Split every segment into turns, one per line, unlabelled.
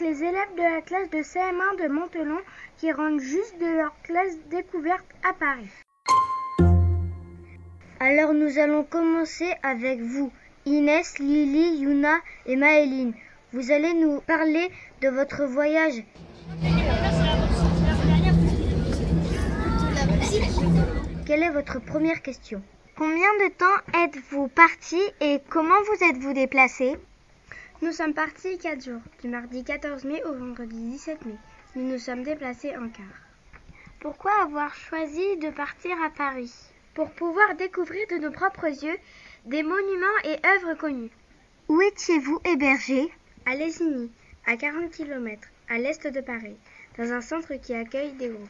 les élèves de la classe de CM1 de Montelon qui rentrent juste de leur classe découverte à Paris.
Alors nous allons commencer avec vous, Inès, Lily, Yuna et Maëline. Vous allez nous parler de votre voyage. Quelle est votre première question?
Combien de temps êtes-vous parti et comment vous êtes-vous déplacé?
Nous sommes partis 4 jours, du mardi 14 mai au vendredi 17 mai. Nous nous sommes déplacés en car.
Pourquoi avoir choisi de partir à Paris
Pour pouvoir découvrir de nos propres yeux des monuments et œuvres connues.
Où étiez-vous hébergé
À Lesigny, à 40 km, à l'est de Paris, dans un centre qui accueille des groupes.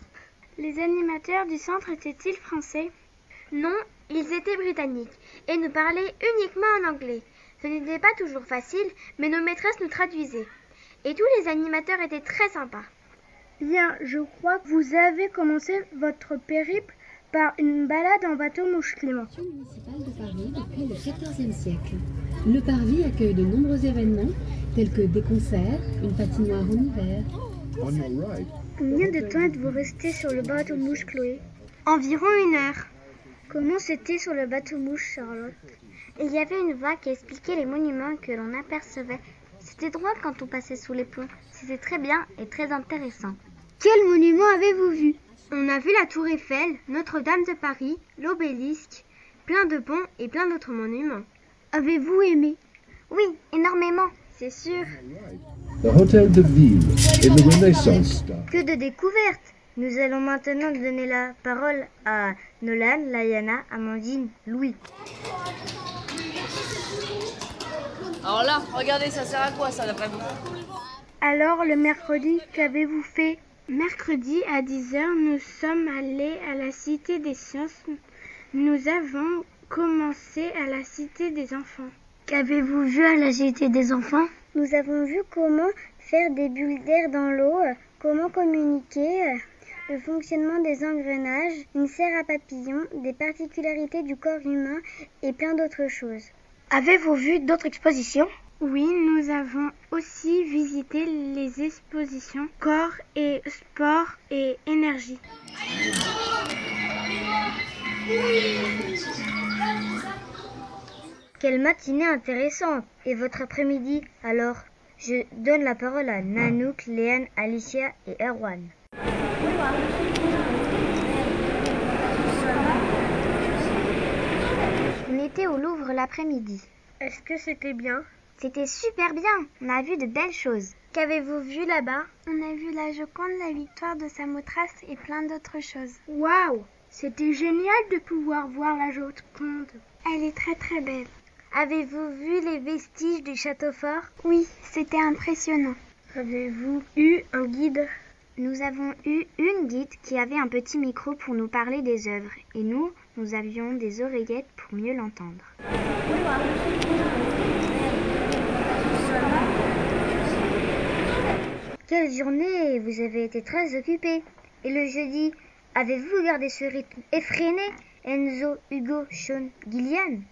Les animateurs du centre étaient-ils français?
Non, ils étaient britanniques et nous parlaient uniquement en anglais. Ce n'était pas toujours facile, mais nos maîtresses nous traduisaient. Et tous les animateurs étaient très sympas.
Bien, je crois que vous avez commencé votre périple par une balade en bateau mouche Clément.
municipale de Paris depuis le XIVe siècle. Le parvis accueille de nombreux événements tels que des concerts, une patinoire en hiver.
Combien de temps êtes-vous resté sur le bateau mouche Chloé?
Environ une heure.
Comment c'était sur le bateau mouche Charlotte
Il y avait une voix qui expliquait les monuments que l'on apercevait. C'était droit quand on passait sous les ponts. C'était très bien et très intéressant.
Quel monument avez-vous vu?
On a vu la tour Eiffel, Notre-Dame de Paris, l'obélisque, plein de ponts et plein d'autres monuments.
Avez-vous aimé?
Oui, énormément.
C'est sûr.
The Hôtel de Ville in the Renaissance.
Que de découvertes Nous allons maintenant donner la parole à Nolan, Layana, Amandine, Louis.
Alors là, regardez, ça sert à quoi ça d'après vous?
Alors, le mercredi, qu'avez-vous fait? Mercredi à 10h, nous sommes allés à la Cité des Sciences. Nous avons commencé à la Cité des Enfants.
Qu'avez-vous vu à la Cité des enfants?
Nous avons vu comment faire des bulles d'air dans l'eau, comment communiquer, le fonctionnement des engrenages, une serre à papillons, des particularités du corps humain et plein d'autres choses.
Avez-vous vu d'autres expositions?
Oui, nous avons aussi visité les expositions corps et sport et énergie.
Quelle matinée intéressante Et votre après-midi alors? Je donne la parole à Nanouk, Léane, Alicia et Erwan. On était au Louvre l'après-midi.
Est-ce que c'était bien?
C'était super bien On a vu de belles choses.
Qu'avez-vous vu là-bas?
On a vu la Joconde, la victoire de Samothrace et plein d'autres choses.
Waouh C'était génial de pouvoir voir la Joconde.
Elle est très très belle.
Avez-vous vu les vestiges du château fort?
Oui, c'était impressionnant.
Avez-vous eu un guide?
Nous avons eu une guide qui avait un petit micro pour nous parler des œuvres et nous, nous avions des oreillettes pour mieux l'entendre. Quelle journée Vous avez été très occupés. Et le jeudi, avez-vous gardé ce rythme effréné Enzo, Hugo, Sean, Gillian?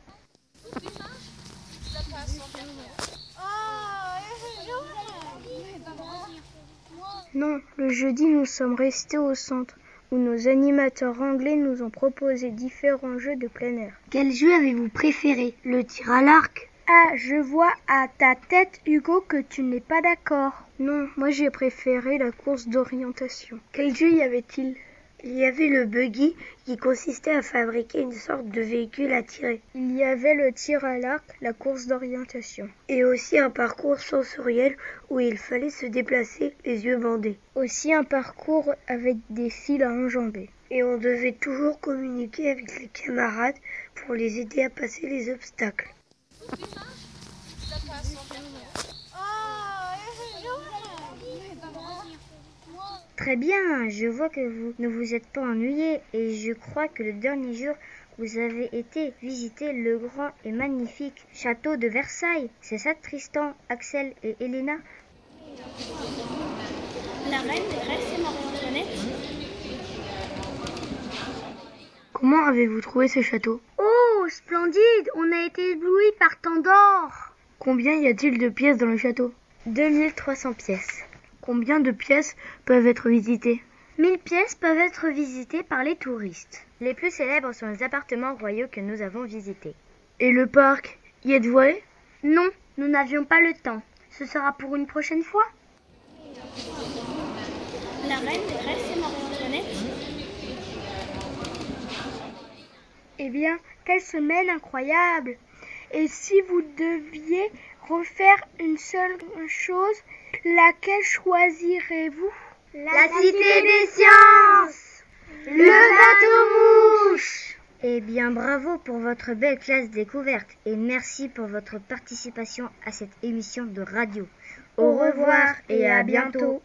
Non, le jeudi nous sommes restés au centre où nos animateurs anglais nous ont proposé différents jeux de plein air.
Quel jeu avez-vous préféré Le tir à l'arc?
Ah, je vois à ta tête, Hugo, que tu n'es pas d'accord. Non, moi j'ai préféré la course d'orientation. Quel jeu y avait-il?
Il y avait le buggy qui consistait à fabriquer une sorte de véhicule à tirer.
Il y avait le tir à l'arc, la course d'orientation.
Et aussi un parcours sensoriel où il fallait se déplacer les yeux bandés.
Aussi un parcours avec des fils à enjamber.
Et on devait toujours communiquer avec les camarades pour les aider à passer les obstacles.
Très bien, je vois que vous ne vous êtes pas ennuyés et je crois que le dernier jour, vous avez été visiter le grand et magnifique château de Versailles. C'est ça Tristan, Axel et Elena?
La reine des rêves, c'est Marie-Antoinette.
Comment avez-vous trouvé ce château?
Oh, splendide On a été éblouis par tant d'or
Combien y a-t-il de pièces dans le château?
2300 pièces.
Combien de pièces peuvent être visitées?
1000 pièces peuvent être visitées par les touristes. Les plus célèbres sont les appartements royaux que nous avons visités.
Et le parc Y êtes-vous allé?
Non, nous n'avions pas le temps. Ce sera pour une prochaine fois.
La reine des rêves, c'est Marie-Antoinette.
Eh bien, quelle semaine incroyable Et si vous deviez refaire une seule chose, laquelle choisirez-vous?
La cité des sciences Le bateau mouche
Eh bien, bravo pour votre belle classe découverte et merci pour votre participation à cette émission de radio. Au revoir et à bientôt.